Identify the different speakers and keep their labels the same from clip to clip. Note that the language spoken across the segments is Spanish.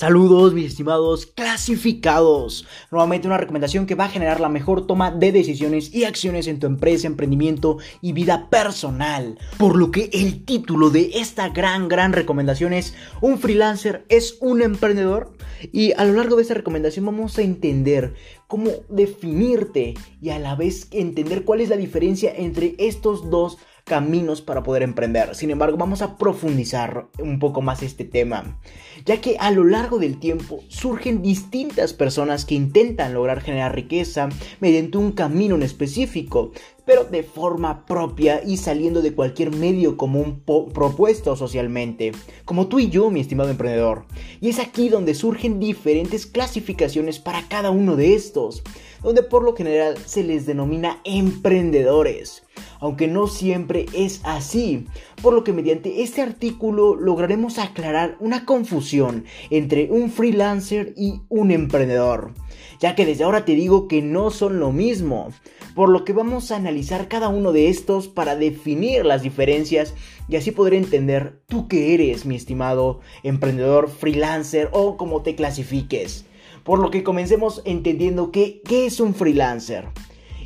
Speaker 1: Saludos, mis estimados clasificados. Nuevamente una recomendación que va a generar la mejor toma de decisiones y acciones en tu empresa, emprendimiento y vida personal. Por lo que el título de esta gran, gran recomendación es ¿Un freelancer es un emprendedor? Y a lo largo de esta recomendación vamos a entender cómo definirte y a la vez entender cuál es la diferencia entre estos dos caminos para poder emprender. Sin embargo, vamos a profundizar un poco más este tema, ya que a lo largo del tiempo surgen distintas personas que intentan lograr generar riqueza mediante un camino en específico, pero de forma propia y saliendo de cualquier medio común propuesto socialmente, como tú y yo, mi estimado emprendedor. Y es aquí donde surgen diferentes clasificaciones para cada uno de estos, donde por lo general se les denomina emprendedores aunque no siempre es así, por lo que mediante este artículo lograremos aclarar una confusión entre un freelancer y un emprendedor, ya que desde ahora te digo que no son lo mismo, por lo que vamos a analizar cada uno de estos para definir las diferencias y así poder entender tú qué eres, mi estimado emprendedor, freelancer o como te clasifiques. Por lo que comencemos entendiendo que, qué es un freelancer.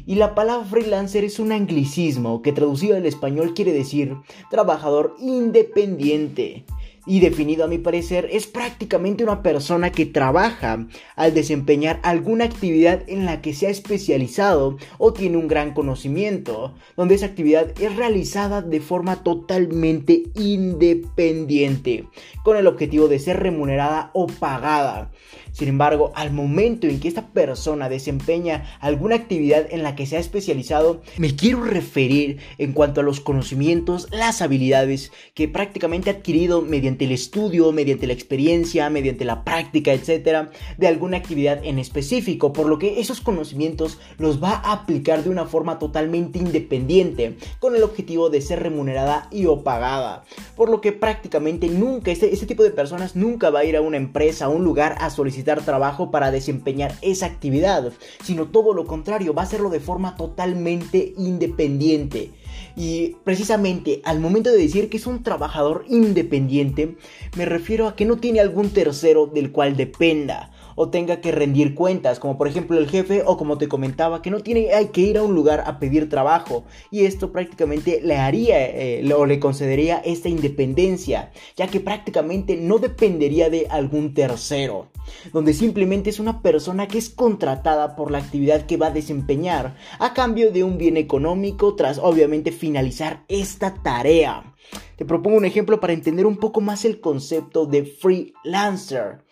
Speaker 1: Y la palabra freelancer es un anglicismo que traducido al español quiere decir trabajador independiente y definido a mi parecer es prácticamente una persona que trabaja al desempeñar alguna actividad en la que se ha especializado o tiene un gran conocimiento, donde esa actividad es realizada de forma totalmente independiente, con el objetivo de ser remunerada o pagada. Sin embargo, al momento en que esta persona desempeña alguna actividad en la que se ha especializado, me quiero referir en cuanto a los conocimientos, las habilidades que prácticamente ha adquirido mediante el estudio, mediante la experiencia, mediante la práctica, etcétera, de alguna actividad en específico, por lo que esos conocimientos los va a aplicar de una forma totalmente independiente, con el objetivo de ser remunerada y o pagada, por lo que prácticamente nunca, este, este tipo de personas nunca va a ir a una empresa, a un lugar a solicitar trabajo para desempeñar esa actividad, sino todo lo contrario, va a hacerlo de forma totalmente independiente. Y precisamente al momento de decir que es un trabajador independiente, me refiero a que no tiene algún tercero del cual dependa o tenga que rendir cuentas, como por ejemplo el jefe o como te comentaba, que no tiene hay que ir a un lugar a pedir trabajo y esto prácticamente le haría eh, o le concedería esta independencia, ya que prácticamente no dependería de algún tercero, donde simplemente es una persona que es contratada por la actividad que va a desempeñar a cambio de un bien económico tras obviamente finalizar esta tarea. Te propongo un ejemplo para entender un poco más el concepto de freelancer.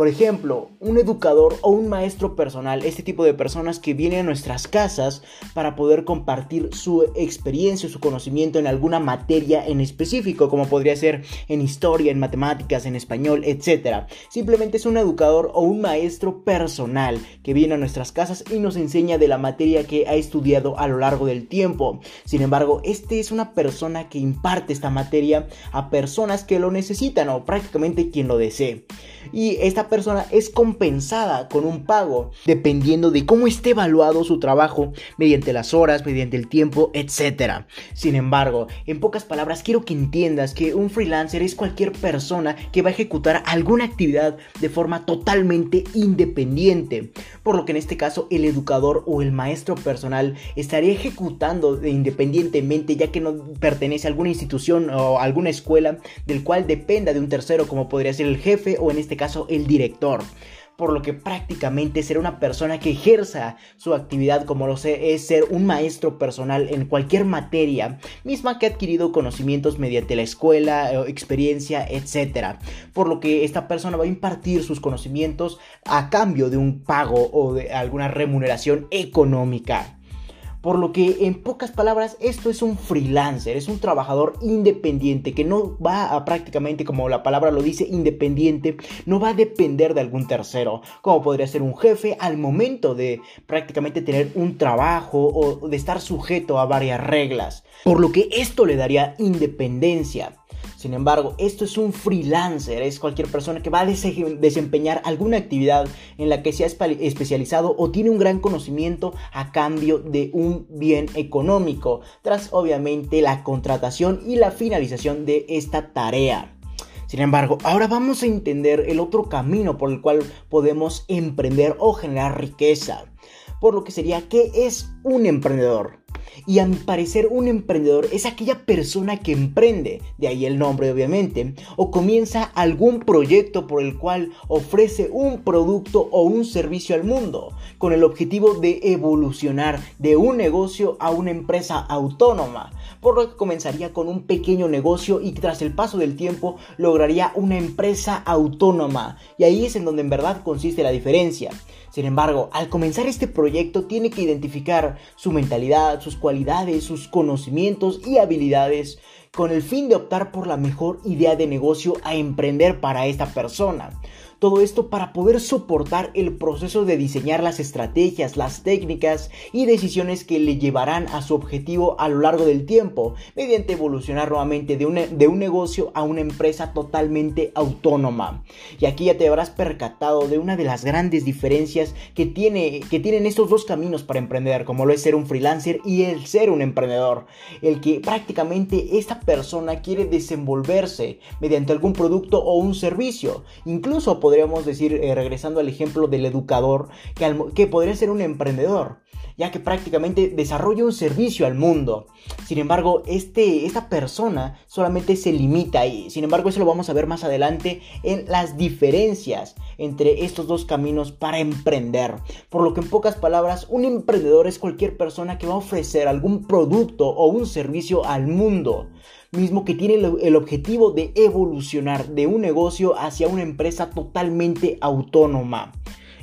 Speaker 1: Por ejemplo, un educador o un maestro personal, este tipo de personas que vienen a nuestras casas para poder compartir su experiencia, su conocimiento en alguna materia en específico, como podría ser en historia, en matemáticas, en español, etc. Simplemente es un educador o un maestro personal que viene a nuestras casas y nos enseña de la materia que ha estudiado a lo largo del tiempo. Sin embargo, este es una persona que imparte esta materia a personas que lo necesitan o prácticamente quien lo desee. Y esta persona es compensada con un pago dependiendo de cómo esté evaluado su trabajo mediante las horas, mediante el tiempo, etc. Sin embargo, en pocas palabras quiero que entiendas que un freelancer es cualquier persona que va a ejecutar alguna actividad de forma totalmente independiente, por lo que en este caso el educador o el maestro personal estaría ejecutando independientemente ya que no pertenece a alguna institución o alguna escuela del cual dependa de un tercero como podría ser el jefe o en este caso el director por lo que prácticamente será una persona que ejerza su actividad como lo sé, es ser un maestro personal en cualquier materia, misma que ha adquirido conocimientos mediante la escuela, eh, experiencia, etc. Por lo que esta persona va a impartir sus conocimientos a cambio de un pago o de alguna remuneración económica. Por lo que en pocas palabras esto es un freelancer, es un trabajador independiente que no va a prácticamente como la palabra lo dice independiente, no va a depender de algún tercero, como podría ser un jefe al momento de prácticamente tener un trabajo o de estar sujeto a varias reglas. Por lo que esto le daría independencia. Sin embargo, esto es un freelancer, es cualquier persona que va a desempeñar alguna actividad en la que se ha especializado o tiene un gran conocimiento a cambio de un bien económico, tras obviamente la contratación y la finalización de esta tarea. Sin embargo, ahora vamos a entender el otro camino por el cual podemos emprender o generar riqueza. Por lo que sería, ¿qué es un emprendedor? Y a mi parecer un emprendedor es aquella persona que emprende, de ahí el nombre obviamente, o comienza algún proyecto por el cual ofrece un producto o un servicio al mundo, con el objetivo de evolucionar de un negocio a una empresa autónoma, por lo que comenzaría con un pequeño negocio y tras el paso del tiempo lograría una empresa autónoma. Y ahí es en donde en verdad consiste la diferencia. Sin embargo, al comenzar este proyecto tiene que identificar su mentalidad, sus cualidades, sus conocimientos y habilidades con el fin de optar por la mejor idea de negocio a emprender para esta persona. Todo esto para poder soportar el proceso de diseñar las estrategias, las técnicas y decisiones que le llevarán a su objetivo a lo largo del tiempo, mediante evolucionar nuevamente de un, de un negocio a una empresa totalmente autónoma. Y aquí ya te habrás percatado de una de las grandes diferencias que, tiene, que tienen estos dos caminos para emprender, como lo es ser un freelancer y el ser un emprendedor. El que prácticamente esta persona quiere desenvolverse mediante algún producto o un servicio, incluso podríamos decir, eh, regresando al ejemplo del educador, que, que podría ser un emprendedor, ya que prácticamente desarrolla un servicio al mundo. Sin embargo, este, esta persona solamente se limita y, sin embargo, eso lo vamos a ver más adelante en las diferencias entre estos dos caminos para emprender. Por lo que en pocas palabras, un emprendedor es cualquier persona que va a ofrecer algún producto o un servicio al mundo mismo que tiene el objetivo de evolucionar de un negocio hacia una empresa totalmente autónoma.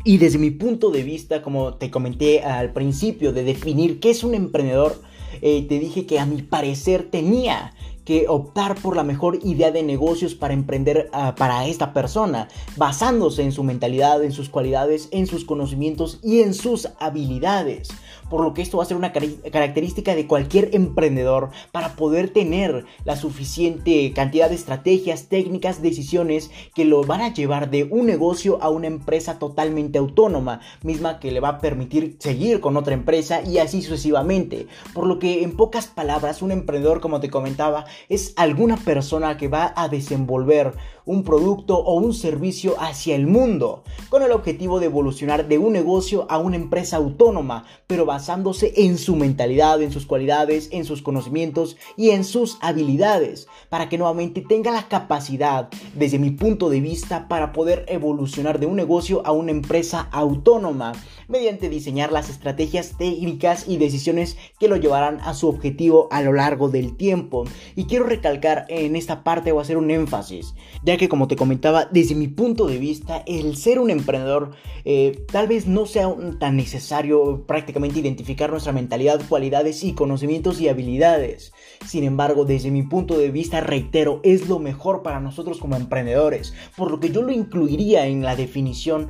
Speaker 1: Y desde mi punto de vista, como te comenté al principio, de definir qué es un emprendedor, eh, te dije que a mi parecer tenía que optar por la mejor idea de negocios para emprender ah, para esta persona, basándose en su mentalidad, en sus cualidades, en sus conocimientos y en sus habilidades. Por lo que esto va a ser una característica de cualquier emprendedor para poder tener la suficiente cantidad de estrategias, técnicas, decisiones que lo van a llevar de un negocio a una empresa totalmente autónoma, misma que le va a permitir seguir con otra empresa y así sucesivamente. Por lo que en pocas palabras, un emprendedor, como te comentaba, es alguna persona que va a desenvolver un producto o un servicio hacia el mundo, con el objetivo de evolucionar de un negocio a una empresa autónoma, pero basándose en su mentalidad, en sus cualidades, en sus conocimientos y en sus habilidades, para que nuevamente tenga la capacidad, desde mi punto de vista, para poder evolucionar de un negocio a una empresa autónoma, mediante diseñar las estrategias técnicas y decisiones que lo llevarán a su objetivo a lo largo del tiempo. Y quiero recalcar en esta parte o hacer un énfasis, ya que como te comentaba, desde mi punto de vista, el ser un emprendedor eh, tal vez no sea tan necesario prácticamente identificar nuestra mentalidad, cualidades y conocimientos y habilidades. Sin embargo, desde mi punto de vista, reitero, es lo mejor para nosotros como emprendedores, por lo que yo lo incluiría en la definición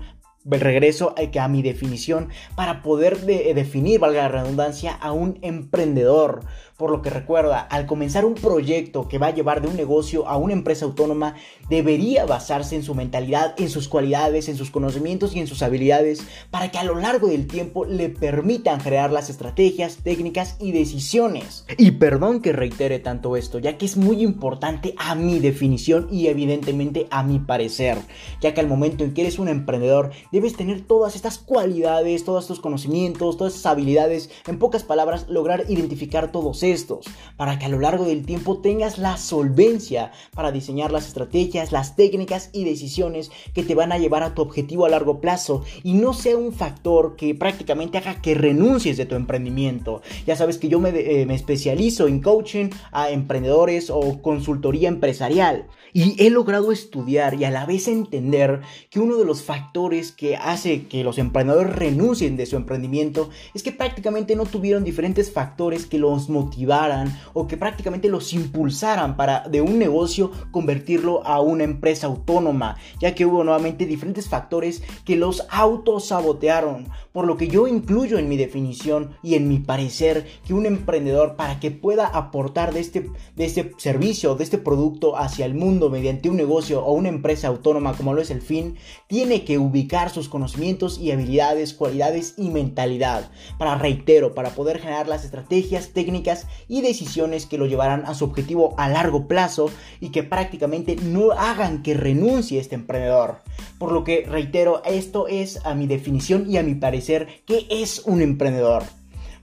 Speaker 1: regreso a mi definición para poder definir, valga la redundancia, a un emprendedor. Por lo que recuerda, al comenzar un proyecto que va a llevar de un negocio a una empresa autónoma, debería basarse en su mentalidad, en sus cualidades, en sus conocimientos y en sus habilidades para que a lo largo del tiempo le permitan crear las estrategias, técnicas y decisiones. Y perdón que reitere tanto esto, ya que es muy importante a mi definición y evidentemente a mi parecer, ya que al momento en que eres un emprendedor debes tener todas estas cualidades, todos estos conocimientos, todas estas habilidades, en pocas palabras lograr identificar todos estos, para que a lo largo del tiempo tengas la solvencia para diseñar las estrategias, las técnicas y decisiones que te van a llevar a tu objetivo a largo plazo y no sea un factor que prácticamente haga que renuncies de tu emprendimiento. Ya sabes que yo me, eh, me especializo en coaching a emprendedores o consultoría empresarial y he logrado estudiar y a la vez entender que uno de los factores que hace que los emprendedores renuncien de su emprendimiento es que prácticamente no tuvieron diferentes factores que los motivaron o que prácticamente los impulsaran para de un negocio convertirlo a una empresa autónoma, ya que hubo nuevamente diferentes factores que los autosabotearon. Por lo que yo incluyo en mi definición y en mi parecer que un emprendedor para que pueda aportar de este, de este servicio, de este producto hacia el mundo mediante un negocio o una empresa autónoma como lo es el fin, tiene que ubicar sus conocimientos y habilidades, cualidades y mentalidad para, reitero, para poder generar las estrategias, técnicas y decisiones que lo llevarán a su objetivo a largo plazo y que prácticamente no hagan que renuncie este emprendedor. Por lo que, reitero, esto es a mi definición y a mi parecer que es un emprendedor.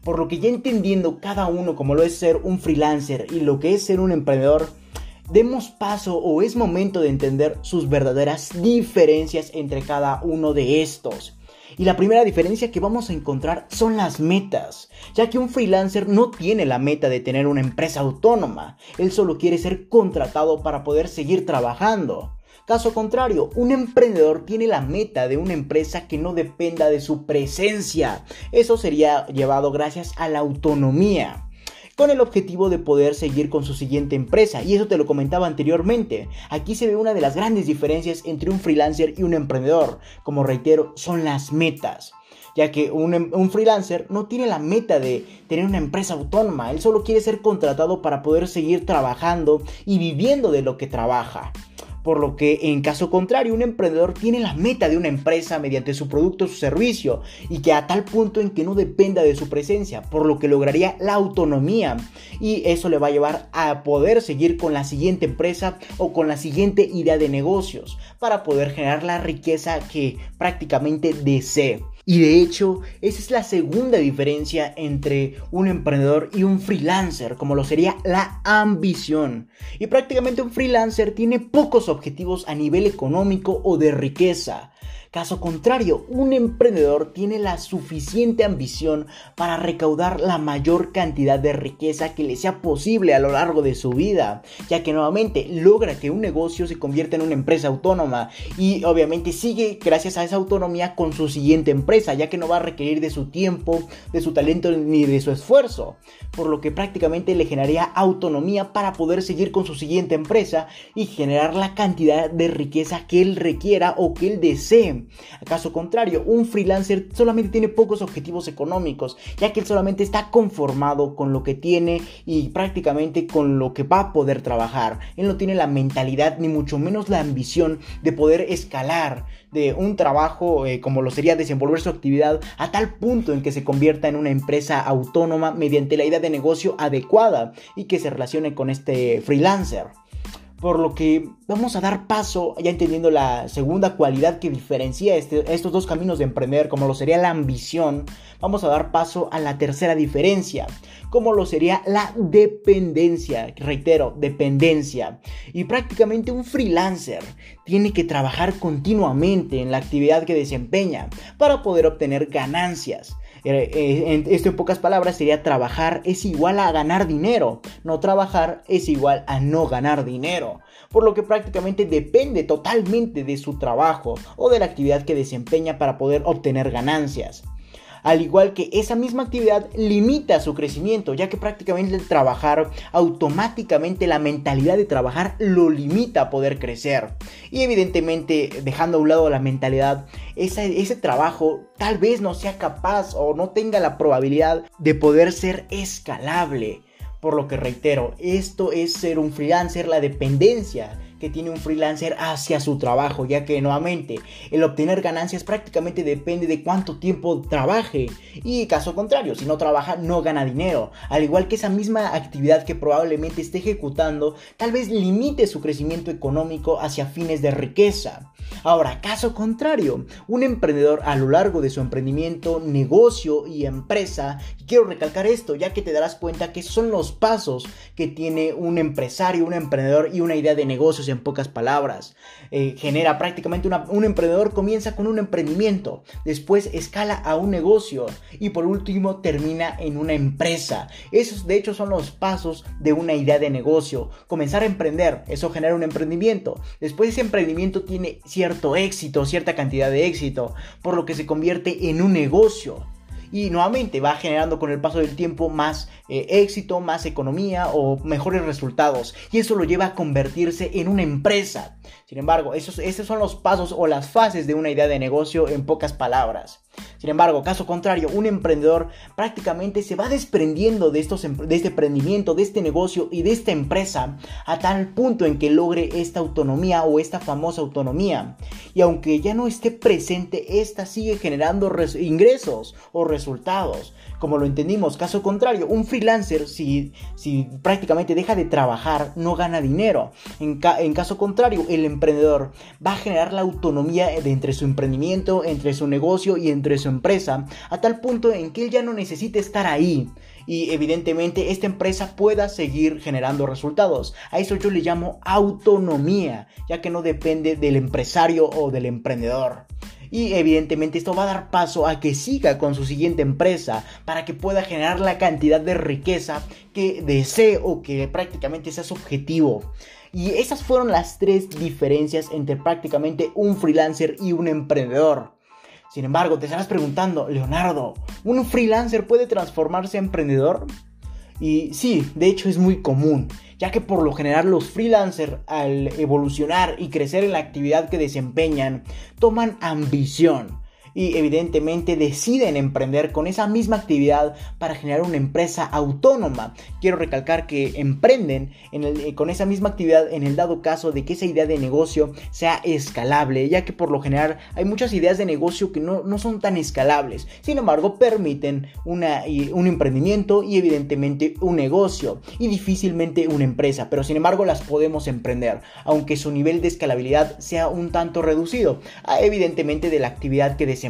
Speaker 1: Por lo que ya entendiendo cada uno como lo es ser un freelancer y lo que es ser un emprendedor, demos paso o es momento de entender sus verdaderas diferencias entre cada uno de estos. Y la primera diferencia que vamos a encontrar son las metas, ya que un freelancer no tiene la meta de tener una empresa autónoma, él solo quiere ser contratado para poder seguir trabajando. Caso contrario, un emprendedor tiene la meta de una empresa que no dependa de su presencia. Eso sería llevado gracias a la autonomía con el objetivo de poder seguir con su siguiente empresa. Y eso te lo comentaba anteriormente. Aquí se ve una de las grandes diferencias entre un freelancer y un emprendedor. Como reitero, son las metas ya que un, un, freelancer no tiene la meta de tener una empresa autónoma, él solo quiere ser contratado para poder seguir trabajando y viviendo de lo que trabaja por lo que en caso contrario un emprendedor tiene la meta de una empresa mediante su producto o su servicio y que a tal punto en que no dependa de su presencia, por lo que lograría la autonomía y eso le va a llevar a poder seguir con la siguiente empresa o con la siguiente idea de negocios para poder generar la riqueza que prácticamente desee. Y de hecho, esa es la segunda diferencia entre un emprendedor y un freelancer, como lo sería la ambición. Y prácticamente un freelancer tiene pocos objetivos a nivel económico o de riqueza. Caso contrario, un emprendedor tiene la suficiente ambición para recaudar la mayor cantidad de riqueza que le sea posible a lo largo de su vida, ya que nuevamente logra que un negocio se convierta en una empresa autónoma y obviamente sigue gracias a esa autonomía con su siguiente empresa, ya que no va a requerir de su tiempo, de su talento ni de su esfuerzo, por lo que prácticamente le generaría autonomía para poder seguir con su siguiente empresa y generar la cantidad de riqueza que él requiera o que él desee Acaso contrario, un freelancer solamente tiene pocos objetivos económicos, ya que él solamente está conformado con lo que tiene y prácticamente con lo que va a poder trabajar. Él no tiene la mentalidad ni mucho menos la ambición de poder escalar de un trabajo eh, como lo sería desenvolver su actividad a tal punto en que se convierta en una empresa autónoma mediante la idea de negocio adecuada y que se relacione con este freelancer. Por lo que vamos a dar paso, ya entendiendo la segunda cualidad que diferencia este, estos dos caminos de emprender, como lo sería la ambición, vamos a dar paso a la tercera diferencia, como lo sería la dependencia. Reitero, dependencia. Y prácticamente un freelancer tiene que trabajar continuamente en la actividad que desempeña para poder obtener ganancias. Eh, esto en pocas palabras sería trabajar es igual a ganar dinero, no trabajar es igual a no ganar dinero, por lo que prácticamente depende totalmente de su trabajo o de la actividad que desempeña para poder obtener ganancias al igual que esa misma actividad limita su crecimiento, ya que prácticamente el trabajar automáticamente la mentalidad de trabajar lo limita a poder crecer. Y evidentemente dejando a un lado la mentalidad, ese, trabajo tal vez no sea capaz o no tenga la probabilidad de poder ser escalable. Por lo que reitero, esto es ser un freelancer, la dependencia que tiene un freelancer hacia su trabajo, ya que nuevamente el obtener ganancias prácticamente depende de cuánto tiempo trabaje y caso contrario, si no trabaja no gana dinero, al igual que esa misma actividad que probablemente esté ejecutando tal vez limite su crecimiento económico hacia fines de riqueza. Ahora, caso contrario, un emprendedor a lo largo de su emprendimiento, negocio y empresa, y quiero recalcar esto ya que te darás cuenta que son los pasos que tiene un empresario, un emprendedor y una idea de negocios en pocas palabras. Eh, genera prácticamente un emprendedor comienza con un emprendimiento, después escala a un negocio y por último termina en una empresa. Esos de hecho son los pasos de una idea de negocio. Comenzar a emprender, eso genera un emprendimiento. Después ese emprendimiento tiene cierto éxito, cierta cantidad de éxito, por lo que se convierte en un negocio y nuevamente va generando con el paso del tiempo más eh, éxito, más economía o mejores resultados y eso lo lleva a convertirse en una empresa. Sin embargo, esos, esos son los pasos o las fases de una idea de negocio en pocas palabras. Sin embargo, caso contrario, un emprendedor prácticamente se va desprendiendo de, estos, de este emprendimiento, de este negocio y de esta empresa a tal punto en que logre esta autonomía o esta famosa autonomía. Y aunque ya no esté presente, esta sigue generando ingresos o resultados. Como lo entendimos, caso contrario, un freelancer si, si prácticamente deja de trabajar no gana dinero. En, en caso contrario, el emprendedor va a generar la autonomía entre su emprendimiento, entre su negocio y entre su empresa, a tal punto en que él ya no necesite estar ahí y evidentemente esta empresa pueda seguir generando resultados. A eso yo le llamo autonomía, ya que no depende del empresario o del emprendedor. Y evidentemente esto va a dar paso a que siga con su siguiente empresa para que pueda generar la cantidad de riqueza que desee o que prácticamente sea su objetivo. Y esas fueron las tres diferencias entre prácticamente un freelancer y un emprendedor. Sin embargo, te estarás preguntando, Leonardo, ¿un freelancer puede transformarse en emprendedor? Y sí, de hecho es muy común, ya que por lo general los freelancers al evolucionar y crecer en la actividad que desempeñan, toman ambición y evidentemente deciden emprender con esa misma actividad para generar una empresa autónoma. Quiero recalcar que emprenden eh, con esa misma actividad en el dado caso de que esa idea de negocio sea escalable, ya que por lo general hay muchas ideas de negocio que no, son tan escalables, sin embargo permiten un emprendimiento y evidentemente un negocio y difícilmente una empresa, pero sin embargo las podemos emprender, aunque su nivel de escalabilidad sea un tanto reducido, evidentemente de la actividad que deseamos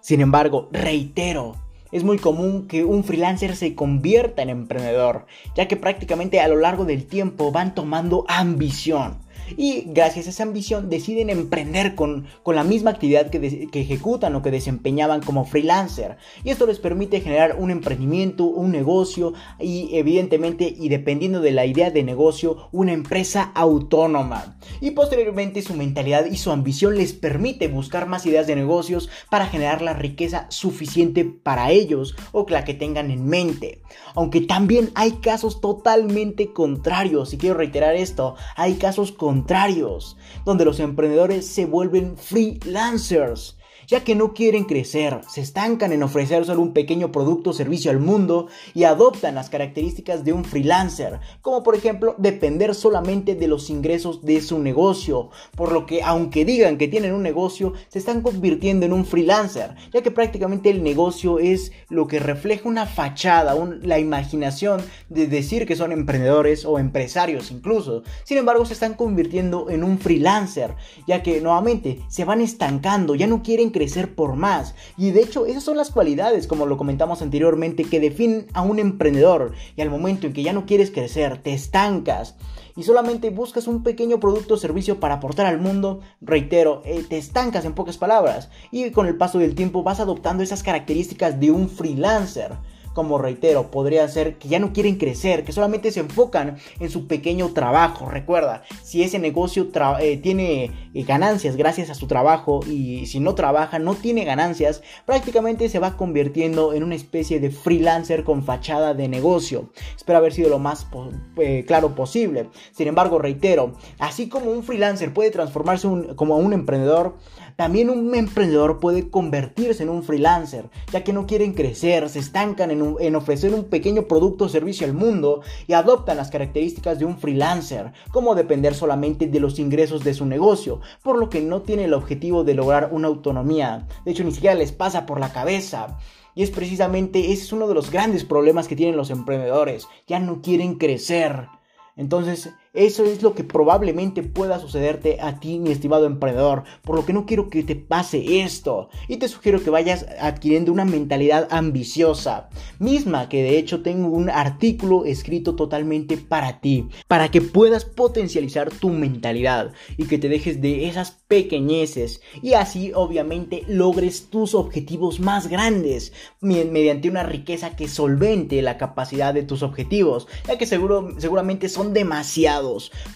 Speaker 1: Sin embargo, reitero, es muy común que un freelancer se convierta en emprendedor, ya que prácticamente a lo largo del tiempo van tomando ambición y gracias a esa ambición deciden emprender con, la misma actividad que, que, ejecutan o que desempeñaban como freelancer. Y esto les permite generar un emprendimiento, un negocio y evidentemente y dependiendo de la idea de negocio, una empresa autónoma. Y posteriormente su mentalidad y su ambición les permite buscar más ideas de negocios para generar la riqueza suficiente para ellos o la que tengan en mente. Aunque también hay casos totalmente contrarios, y quiero reiterar esto, hay casos contrarios contrarios, donde los emprendedores se vuelven freelancers ya que no quieren crecer, se estancan en ofrecer solo un pequeño producto o servicio al mundo y adoptan las características de un freelancer, como por ejemplo depender solamente de los ingresos de su negocio, por lo que aunque digan que tienen un negocio, se están convirtiendo en un freelancer, ya que prácticamente el negocio es lo que refleja una fachada, la imaginación de decir que son emprendedores o empresarios incluso. Sin embargo, se están convirtiendo en un freelancer, ya que nuevamente se van estancando, ya no quieren crecer por más. Y de hecho, esas son las cualidades, como lo comentamos anteriormente, que definen a un emprendedor. Y al momento en que ya no quieres crecer, te estancas y solamente buscas un pequeño producto o servicio para aportar al mundo, reitero, eh, te estancas en pocas palabras. Y con el paso del tiempo vas adoptando esas características de un freelancer como reitero, podría ser que ya no quieren crecer, que solamente se enfocan en su pequeño trabajo. Recuerda, si ese negocio eh, tiene eh, ganancias gracias a su trabajo y si no trabaja, no tiene ganancias, prácticamente se va convirtiendo en una especie de freelancer con fachada de negocio. Espero haber sido lo más eh, claro posible. Sin embargo, reitero, así como un freelancer puede transformarse como un emprendedor, también un emprendedor puede convertirse en un freelancer, ya que no quieren crecer, se estancan en, ofrecer un pequeño producto o servicio al mundo y adoptan las características de un freelancer, como depender solamente de los ingresos de su negocio, por lo que no tiene el objetivo de lograr una autonomía. De hecho, ni siquiera les pasa por la cabeza. Y es precisamente ese es uno de los grandes problemas que tienen los emprendedores. Ya no quieren crecer. Entonces, eso es lo que probablemente pueda sucederte a ti, mi estimado emprendedor, por lo que no quiero que te pase esto. Y te sugiero que vayas adquiriendo una mentalidad ambiciosa, misma que de hecho tengo un artículo escrito totalmente para ti, para que puedas potencializar tu mentalidad. Y que te dejes de esas pequeñeces. Y así obviamente logres tus objetivos más grandes. Mediante una riqueza que solvente la capacidad de tus objetivos, ya que seguro, seguramente son demasiados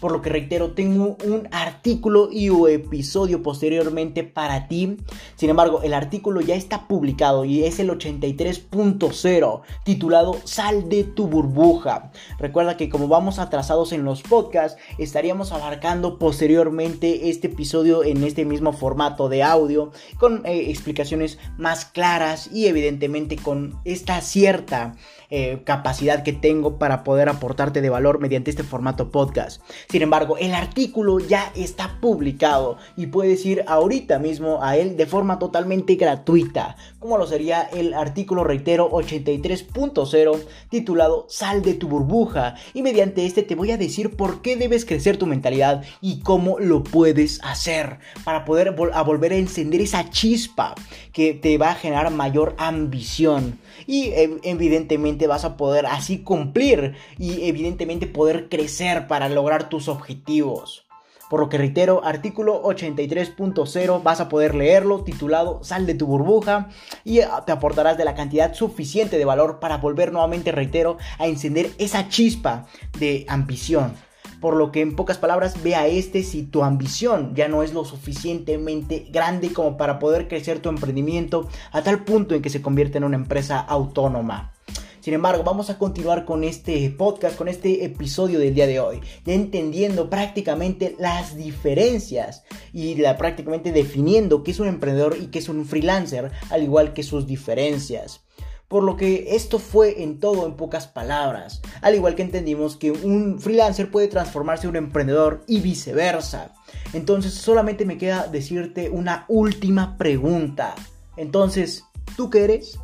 Speaker 1: Por lo que reitero, tengo un artículo y un episodio posteriormente para ti. Sin embargo, el artículo ya está publicado y es el 83.0 titulado Sal de tu burbuja. Recuerda que como vamos atrasados en los podcasts, estaríamos abarcando posteriormente este episodio en este mismo formato de audio con eh, explicaciones más claras y evidentemente con esta cierta eh, capacidad que tengo para poder aportarte de valor mediante este formato podcast. Sin embargo, el artículo ya está publicado y puedes ir ahorita mismo a él de forma totalmente gratuita, como lo sería el artículo, reitero, 83.0 titulado Sal de tu burbuja y mediante este te voy a decir por qué debes crecer tu mentalidad y cómo lo puedes hacer para poder volver a encender esa chispa que te va a generar mayor ambición y evidentemente vas a poder así cumplir y evidentemente poder crecer para lograr tus objetivos. Por lo que reitero, artículo 83.0 vas a poder leerlo titulado Sal de tu burbuja y te aportarás de la cantidad suficiente de valor para volver nuevamente, reitero, a encender esa chispa de ambición. Por lo que en pocas palabras, vea este si tu ambición ya no es lo suficientemente grande como para poder crecer tu emprendimiento a tal punto en que se convierte en una empresa autónoma. Sin embargo, vamos a continuar con este podcast, con este episodio del día de hoy, ya entendiendo prácticamente las diferencias y la, prácticamente definiendo qué es un emprendedor y qué es un freelancer, al igual que sus diferencias. Por lo que esto fue en todo en pocas palabras. Al igual que entendimos que un freelancer puede transformarse en un emprendedor y viceversa. Entonces solamente me queda decirte una última pregunta. Entonces, ¿tú qué eres?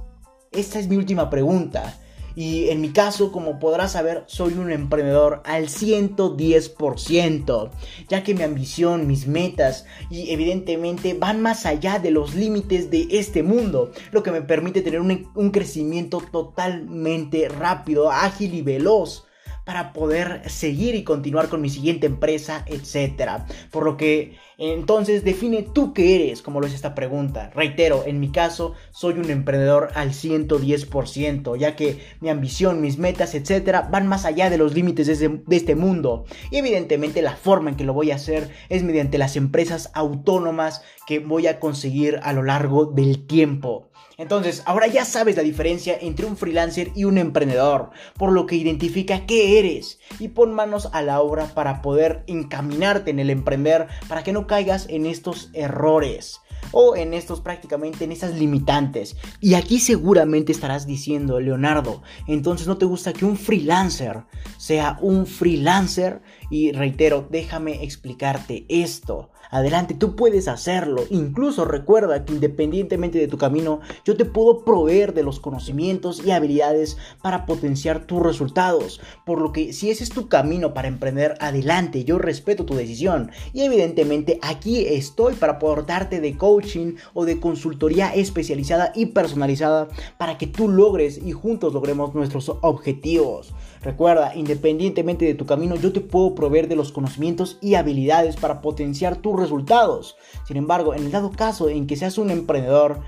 Speaker 1: Esta es mi última pregunta. Y en mi caso, como podrás saber, soy un emprendedor al 110%, ya que mi ambición, mis metas y evidentemente van más allá de los límites de este mundo, lo que me permite tener un, un crecimiento totalmente rápido, ágil y veloz para poder seguir y continuar con mi siguiente empresa, etc. Por lo que entonces define tú qué eres, como lo es esta pregunta. Reitero, en mi caso soy un emprendedor al 110%, ya que mi ambición, mis metas, etc. van más allá de los límites de este mundo. Y evidentemente la forma en que lo voy a hacer es mediante las empresas autónomas que voy a conseguir a lo largo del tiempo. Entonces, ahora ya sabes la diferencia entre un freelancer y un emprendedor, por lo que identifica qué eres y pon manos a la obra para poder encaminarte en el emprender, para que no caigas en estos errores o en estos prácticamente en estas limitantes. Y aquí seguramente estarás diciendo, Leonardo, entonces no te gusta que un freelancer sea un freelancer y reitero, déjame explicarte esto. Adelante, tú puedes hacerlo. Incluso recuerda que independientemente de tu camino, yo te puedo proveer de los conocimientos y habilidades para potenciar tus resultados. Por lo que si ese es tu camino para emprender, adelante, yo respeto tu decisión. Y evidentemente aquí estoy para aportarte de coaching o de consultoría especializada y personalizada para que tú logres y juntos logremos nuestros objetivos. Recuerda, independientemente de tu camino, yo te puedo proveer de los conocimientos y habilidades para potenciar tus resultados. Sin embargo, en el dado caso en que seas un emprendedor,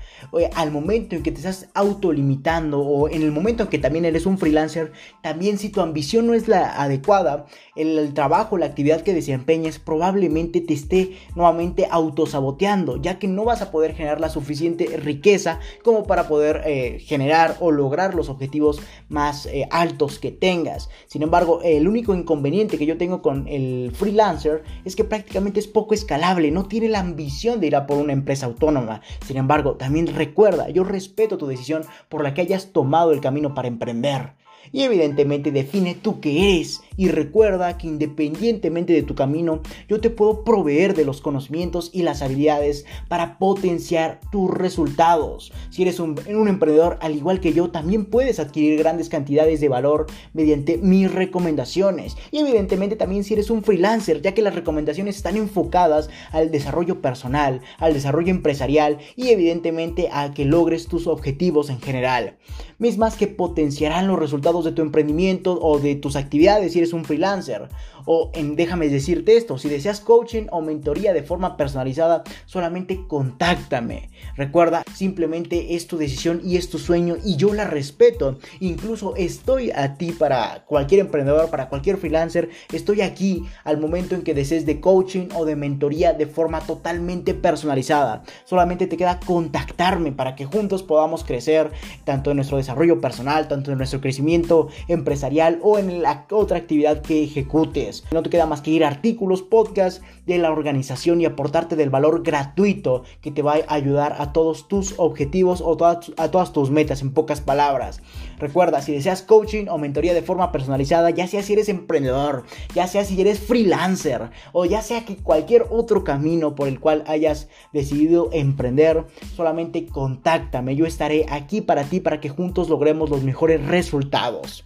Speaker 1: al momento en que te estás autolimitando o en el momento en que también eres un freelancer, también si tu ambición no es la adecuada, el, trabajo, la actividad que desempeñes probablemente te esté nuevamente autosaboteando, ya que no vas a poder generar la suficiente riqueza como para poder eh, generar o lograr los objetivos más eh, altos que tengas. Sin embargo, el único inconveniente que yo tengo con el freelancer es que prácticamente es poco escalable, no tiene la ambición de ir a por una empresa autónoma. Sin embargo, también recuerda, yo respeto tu decisión por la que hayas tomado el camino para emprender y evidentemente define tú qué eres y recuerda que independientemente de tu camino yo te puedo proveer de los conocimientos y las habilidades para potenciar tus resultados. Si eres un, un emprendedor al igual que yo también puedes adquirir grandes cantidades de valor mediante mis recomendaciones y evidentemente también si eres un freelancer ya que las recomendaciones están enfocadas al desarrollo personal, al desarrollo empresarial y evidentemente a que logres tus objetivos en general mismas que potenciarán los resultados de tu emprendimiento o de tus actividades si eres un freelancer. O en déjame decirte esto, si deseas coaching o mentoría de forma personalizada, solamente contáctame. Recuerda, simplemente es tu decisión y es tu sueño y yo la respeto. Incluso estoy a ti para cualquier emprendedor, para cualquier freelancer. Estoy aquí al momento en que desees de coaching o de mentoría de forma totalmente personalizada. Solamente te queda contactarme para que juntos podamos crecer tanto en nuestro desarrollo personal, tanto en nuestro crecimiento empresarial o en la otra actividad que ejecutes. No te queda más que ir a artículos, podcasts de la organización y aportarte del valor gratuito que te va a ayudar a todos tus objetivos o a todas tus metas en pocas palabras. Recuerda, si deseas coaching o mentoría de forma personalizada, ya sea si eres emprendedor, ya sea si eres freelancer o ya sea que cualquier otro camino por el cual hayas decidido emprender, solamente contáctame. Yo estaré aquí para ti para que juntos logremos los mejores resultados.